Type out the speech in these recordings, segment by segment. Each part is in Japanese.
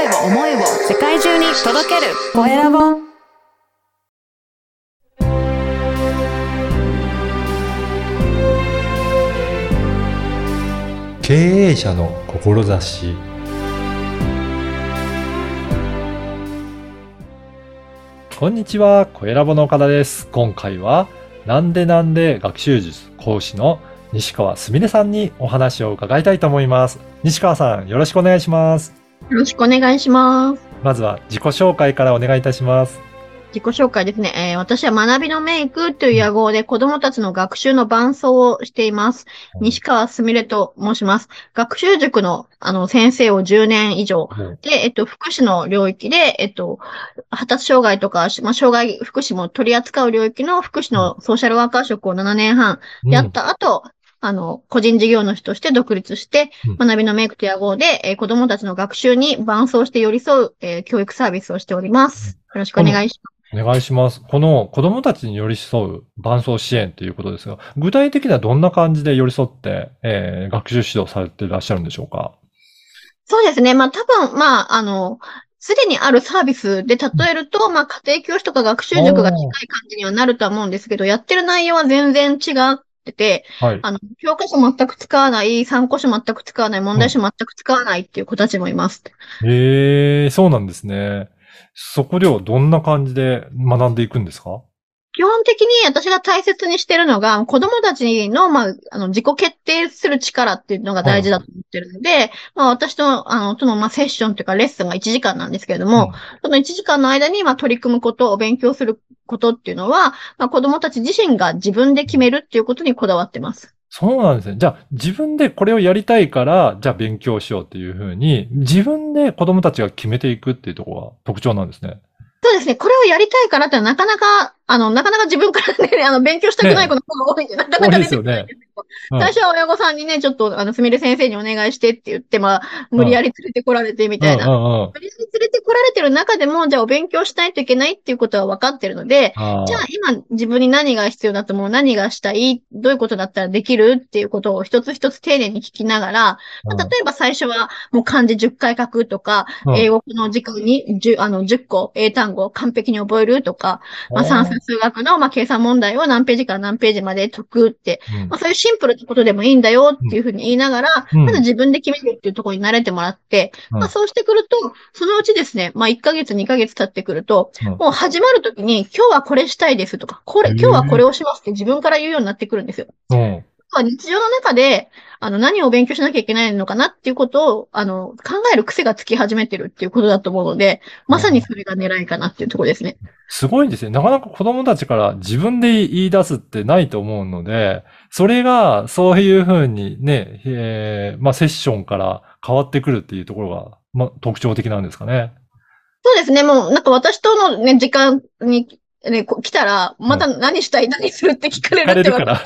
声を思いを世界中に届けるコエラボ経営者の志こんにちは、コエラボの岡田です。今回は、なんでなんで学習術講師の西川すみれさんにお話を伺いたいと思います。西川さん、よろしくお願いします。よろしくお願いします。まずは自己紹介からお願いいたします。自己紹介ですね。えー私は学びのメイクという野号で子供たちの学習の伴走をしています。西川すみれと申します。学習塾のあの先生を10年以上。で、えっと、福祉の領域で、えっと、発達障害とか、まあ、障害福祉も取り扱う領域の福祉のソーシャルワーカー職を7年半やった後、あの、個人事業主として独立してうん、学びのメイクと野号で、えー子供たちの学習に伴走して寄り添う、えー教育サービスをしております。よろしくお願いします。お願いします。この子供たちに寄り添う伴走支援ということですが、具体的にはどんな感じで寄り添って、えー学習指導されていらっしゃるんでしょうか？そうですね。まあ多分、まあ、あの、すでにあるサービスで例えると、まあ家庭教師とか学習塾が近い感じにはなるとは思うんですけど、やってる内容は全然違ってて、はい。あの、教科書全く使わない、参考書全く使わない、問題集全く使わないっていう子たちもいます。ええそうなんですね。そこではどんな感じで学んでいくんですか？基本的に私が大切にしてるのが、子供たちの、まあ、あの、自己決定する力っていうのが大事だと思ってるので、まあ、私と、あの、との、まあ、セッションというか、レッスンが1時間なんですけれども、その1時間の間に、まあ、取り組むこと、を勉強することっていうのは、まあ、子供たち自身が自分で決めるっていうことにこだわってます。そうなんですね。じゃあ、自分でこれをやりたいから、じゃあ勉強しようっていうふうに、自分で子供たちが決めていくっていうところが特徴なんですね。そうですね。これをやりたいからってなかなか、あの、なかなか自分からね、あの、勉強したくない子の方が多いんで、なかなか出てこない。んですけど。うん。最初は親御さんにね、ちょっと、あの、すみれ先生にお願いしてって言って、まあ、無理やり連れてこられてみたいな。無理やり連れてこられてる中でも、じゃあお勉強しないといけないっていうことは分かってるので、じゃあ今自分に何が必要だと思う？何がしたい？どういうことだったらできるっていうことを一つ一つ丁寧に聞きながら、まあ例えば最初はもう漢字10回書くとか、うん。英語の時間に 10, あの10個英単語を完璧に覚えるとか、まあ、算数数学のまあ計算問題を何ページから何ページまで解くって、うん。まあ、そういうシンプルなことでもいいんだよっていうふうに言いながら、うん。まず自分で決めるっていうところに慣れてもらって、うん。まあそうしてくると、そのうちですね、まあ1ヶ月2ヶ月経ってくると、うん。もう始まるときに今日はこれしたいですとか、これ、今日はこれをしますって自分から言うようになってくるんですよ。うんまあ日常の中で、あの、何を勉強しなきゃいけないのかなっていうことを、あの、考える癖がつき始めてるっていうことだと思うので、まさにそれが狙いかなっていうところですね。すごいですね。なかなか子供たちから自分で言い出すってないと思うので、それがそういうふうにね、えーまあセッションから変わってくるっていうところが、まあ特徴的なんですかね。そうですね。もう、なんか私とのね、時間に、ね、こ来たら、また何したい、何するって聞かれるって分るから。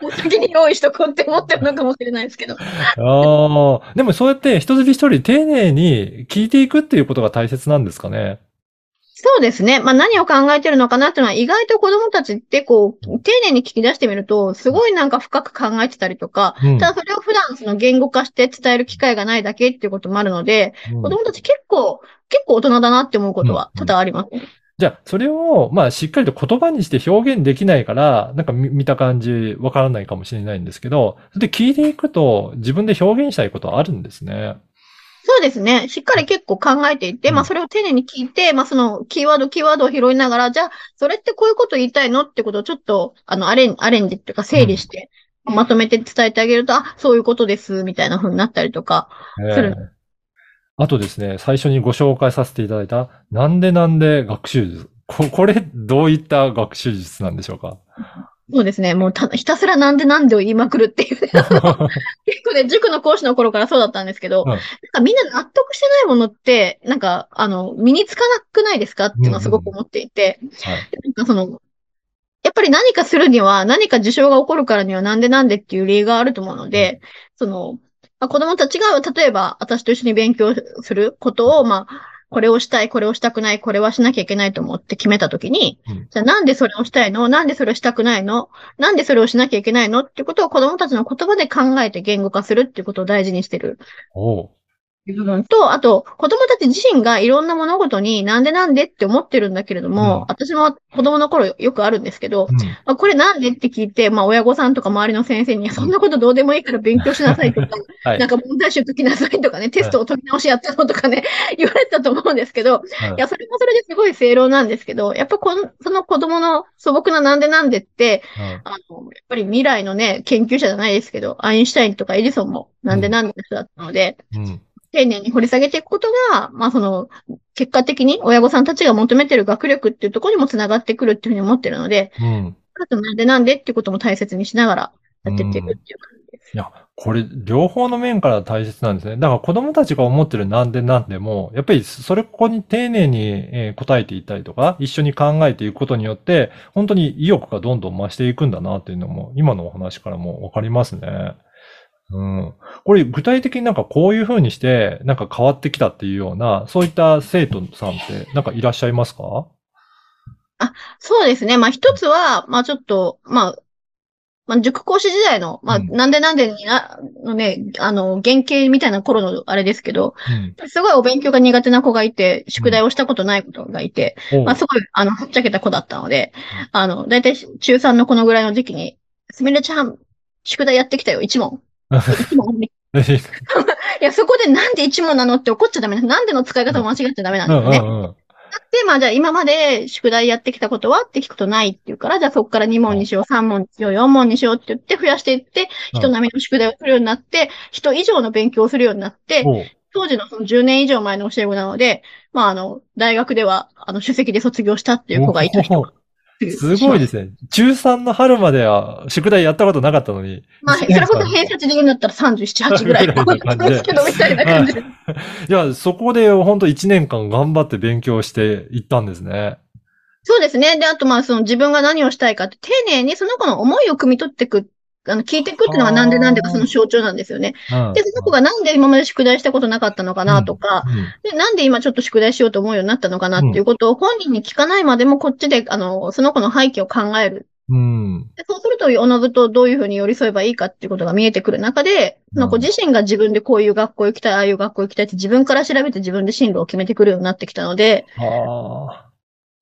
もう先に用意しとこうって思ってるのかもしれないですけど。ああ、でもそうやって一人一人丁寧に聞いていくっていうことが大切なんですかね？そうですね。まあ何を考えてるのかなっていうのは意外と子供たちってこう、丁寧に聞き出してみると、すごいなんか深く考えてたりとか、うんただそれを普段その言語化して伝える機会がないだけっていうこともあるので、うん子供たち結構、結構大人だなって思うことは多々あります。じゃあ、それを、まあ、しっかりと言葉にして表現できないから、なんか見見た感じわからないかもしれないんですけど、それで聞いていくと自分で表現したいことはあるんですね。そうですね。しっかり結構考えていて、うんまあそれを丁寧に聞いて、まあそのキーワード、キーワードを拾いながら、じゃあ、それってこういうこと言いたいのってことをちょっと、あの、アレン、アレンジっていうか整理して、まとめて伝えてあげると、あ、そういうことです、みたいな風になったりとか。するええあとですね、最初にご紹介させていただいた、なんでなんで学習術。ここれ、どういった学習術なんでしょうか？そうですね。もうたひたすらなんでなんでを言いまくるっていうね。結構ね、塾の講師の頃からそうだったんですけど、うんなんかみんな納得してないものって、なんか、あの、身につかなくないですかっていうのはすごく思っていて、はい。なんかその、やっぱり何かするには、何か事象が起こるからにはなんでなんでっていう理由があると思うので、その、まあ、子供たちが、例えば、私と一緒に勉強することを、まあ、これをしたい、これをしたくない、これはしなきゃいけないと思って決めたときに、うん。じゃあなんでそれをしたいの？なんでそれをしたくないの？なんでそれをしなきゃいけないの？っていうことを子供たちの言葉で考えて言語化するっていうことを大事にしてる。いう部分と、あと、子供たち自身がいろんな物事になんでなんでって思ってるんだけれども、うん。私も子供の頃よくあるんですけど、うん。まあ、これなんでって聞いて、まあ、親御さんとか周りの先生に、そんなことどうでもいいから勉強しなさいとか、はい。なんか問題集解きなさいとかね、テストを解き直しやったのとかね、言われたと思うんですけど、はい。いや、それもそれですごい正論なんですけど、やっぱこの、その子供の素朴ななんでなんでって、あの、やっぱり未来のね、研究者じゃないですけど、アインシュタインとかエジソンもなんでなんでの人だったので、うん。うん丁寧に掘り下げていくことが、まあその、結果的に親御さんたちが求めてる学力っていうところにもつながってくるっていうふうに思ってるので、うんあとなんでなんでっていうことも大切にしながらやってっていくっていう感じです。いや、これ、両方の面から大切なんですね。だから子供たちが思ってるなんでなんでも、やっぱりそれここに丁寧にえー答えていったりとか、一緒に考えていくことによって、本当に意欲がどんどん増していくんだなっていうのも、今のお話からもわかりますね。うん。これ、具体的になんかこういう風にして、なんか変わってきたっていうような、そういった生徒さんって、なんかいらっしゃいますか？そうですね。まあ一つは、まあちょっと、まあ、まあ、塾講師時代の、まあ、うんなんでなんでにな、のね、あの、原型みたいな頃のあれですけど、うん。すごいお勉強が苦手な子がいて、宿題をしたことない子がいて、おうまあ、すごい、あの、はっちゃけた子だったので、あの、だいたい中3のこのぐらいの時期に、すみれちゃん、宿題やってきたよ、1問。1問。いや、そこでなんで1問なのって怒っちゃダメななんでの使い方を間違っちゃダメなんうんですよね。うんうん。で、まあじゃあ今まで宿題やってきたことはって聞くとないっていうから、じゃあそこから2問にしよう、3問にしよう、4問にしようって言って増やしていって、うん人並みの宿題をするようになって、人以上の勉強をするようになって、当時のその10年以上前の教え子なので、まああの、大学では、あの、首席で卒業したっていう子がいたりとか。すごいですね。中3の春までは宿題やったことなかったのに。まあ、それこそ偏差値で言うんだったら37、8ぐらい ですけど、みたいな感じで。いや、そこで本当1年間頑張って勉強していったんですね。そうですね。で、あとまあ、その自分が何をしたいかって、丁寧にその子の思いを汲み取っていく、あの、聞いていくっていうのがなんでなんでかその象徴なんですよね。うん。で、その子がなんで今まで宿題したことなかったのかなとか、うんで、なんで今ちょっと宿題しようと思うようになったのかなっていうことを本人に聞かないまでもこっちで、あの、その子の背景を考える。うん。でそうすると、おのずとどういうふうに寄り添えばいいかっていうことが見えてくる中で、その子自身が自分でこういう学校行きたい、ああいう学校行きたいって自分から調べて自分で進路を決めてくるようになってきたので。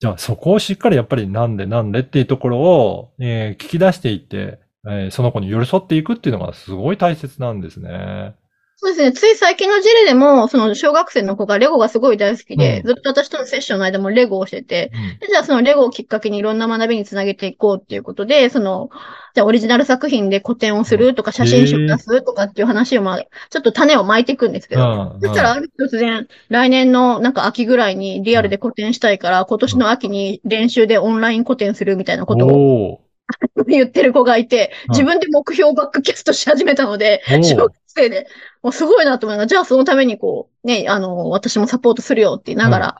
じゃあそこをしっかりやっぱりなんでなんでっていうところを、えー聞き出していって、えーその子に寄り添っていくっていうのがすごい大切なんですね。そうですね。つい最近の事例でも、その小学生の子がレゴがすごい大好きで、うん。ずっと私とのセッションの間もレゴをしてて、うん。でじゃあそのレゴをきっかけにいろんな学びにつなげていこうっていうことで、その、じゃあオリジナル作品で個展をするとか写真集を出すとかっていう話をまあ、ちょっと種をまいていくんですけど、うんそしたらある日突然、来年のなんか秋ぐらいにリアルで個展したいから、今年の秋に練習でオンライン個展するみたいなことを 言ってる子がいて、うん自分で目標をバックキャストし始めたので、小学生で、もうすごいなと思いながら、じゃあそのためにこう、ね、あの、私もサポートするよって言いながら、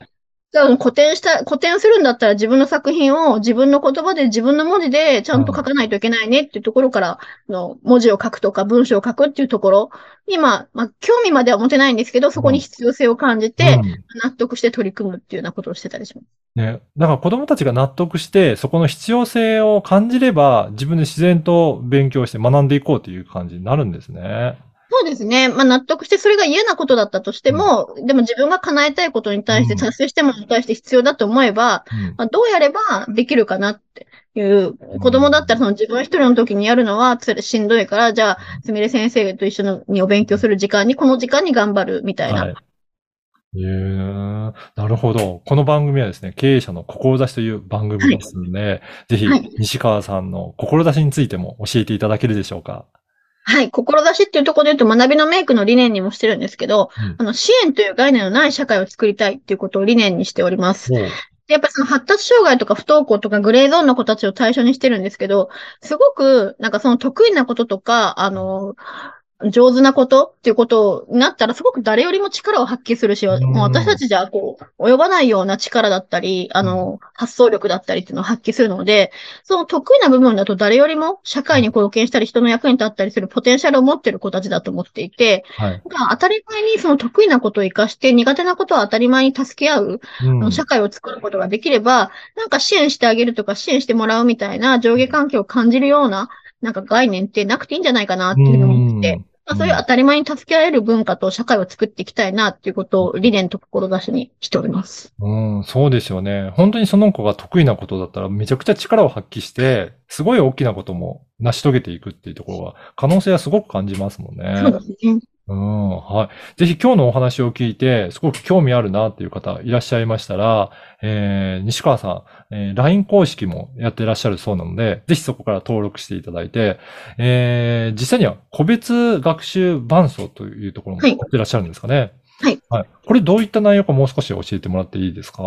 じゃあ古典した、古典するんだったら自分の作品を自分の言葉で自分の文字でちゃんと書かないといけないねっていうところから、の文字を書くとか文章を書くっていうところに、まあ、まあ、興味までは持てないんですけど、そこに必要性を感じて、うん納得して取り組むっていうようなことをしてたりします。ね。だから子供たちが納得して、そこの必要性を感じれば、自分で自然と勉強して学んでいこうという感じになるんですね。そうですね。まあ納得して、それが嫌なことだったとしても、でも自分が叶えたいことに対して、うん達成してものに対して必要だと思えば、うんまあ、どうやればできるかなっていう、子供だったらその自分一人の時にやるのはつしんどいから、じゃあ、すみれ先生と一緒にお勉強する時間に、この時間に頑張るみたいな。はい。えー、なるほど。この番組はですね、経営者の志という番組ですので、ぜひはい、西川さんの志についても教えていただけるでしょうか？はい。志っていうところで言うと、学びのメイクの理念にもしてるんですけど、うんあの、支援という概念のない社会を作りたいっていうことを理念にしております。おうでやっぱりその発達障害とか不登校とかグレーゾーンの子たちを対象にしてるんですけど、すごく、なんかその得意なこととか、あの、上手なことっていうことになったらすごく誰よりも力を発揮するし、うん。もう私たちじゃこう、及ばないような力だったり、あの、発想力だったりっていうのを発揮するので、その得意な部分だと誰よりも社会に貢献したり人の役に立ったりするポテンシャルを持ってる子たちだと思っていて、はい。まあ当たり前にその得意なことを活かして苦手なことは当たり前に助け合ううん。社会を作ることができれば、なんか支援してあげるとか支援してもらうみたいな上下関係を感じるような、なんか概念ってなくていいんじゃないかなっていうふうに思ってて、まあ、そういう当たり前に助け合える文化と社会を作っていきたいなっていうことを理念と志にしております。うん、そうですよね。本当にその子が得意なことだったらめちゃくちゃ力を発揮して、すごい大きなことも成し遂げていくっていうところは、可能性はすごく感じますもんね。そうですね。うん、はい。ぜひ今日のお話を聞いて、すごく興味あるなっていう方いらっしゃいましたら、えー、西川さん、えー LINE 公式もやってらっしゃるそうなので、ぜひそこから登録していただいて、えー、実際には個別学習伴奏というところもはいやってらっしゃるんですかね。はい。はい。これどういった内容かもう少し教えてもらっていいですか？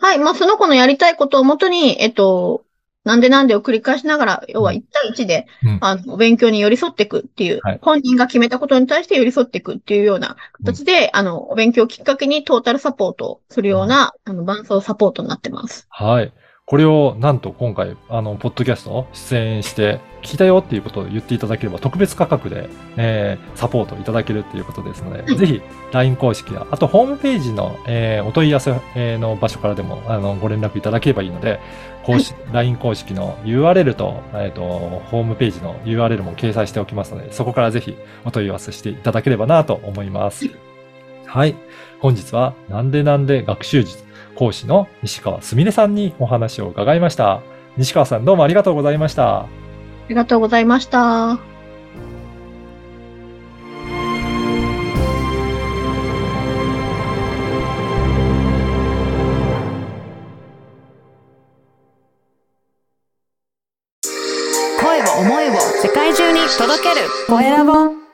はい。まあ、その子のやりたいことをもとに、えっと、なんでなんでを繰り返しながら、要は1対1で、うん。あの、お勉強に寄り添っていく。っていう、はい。本人が決めたことに対して寄り添っていくっていうような形で、あの、お勉強をきっかけにトータルサポートをするような、あの、伴奏サポートになってます。はい。これをなんと今回、あの、ポッドキャスト出演して、聞いたよっていうことを言っていただければ特別価格で、えーサポートいただけるっていうことですので、はいぜひ LINE 公式や、あとホームページの、えーお問い合わせえーの場所からでも、あの、ご連絡いただければいいので、公式、LINE 公式の URL と、えっ、と、ホームページの URL も掲載しておきますので、そこからぜひお問い合わせしていただければなと思います。はい。本日は、なんでなんで学習術講師の西川すみれさんにお話を伺いました。西川さんどうもありがとうございました。ありがとうございました。声を思いを世界中に届けるコエラボ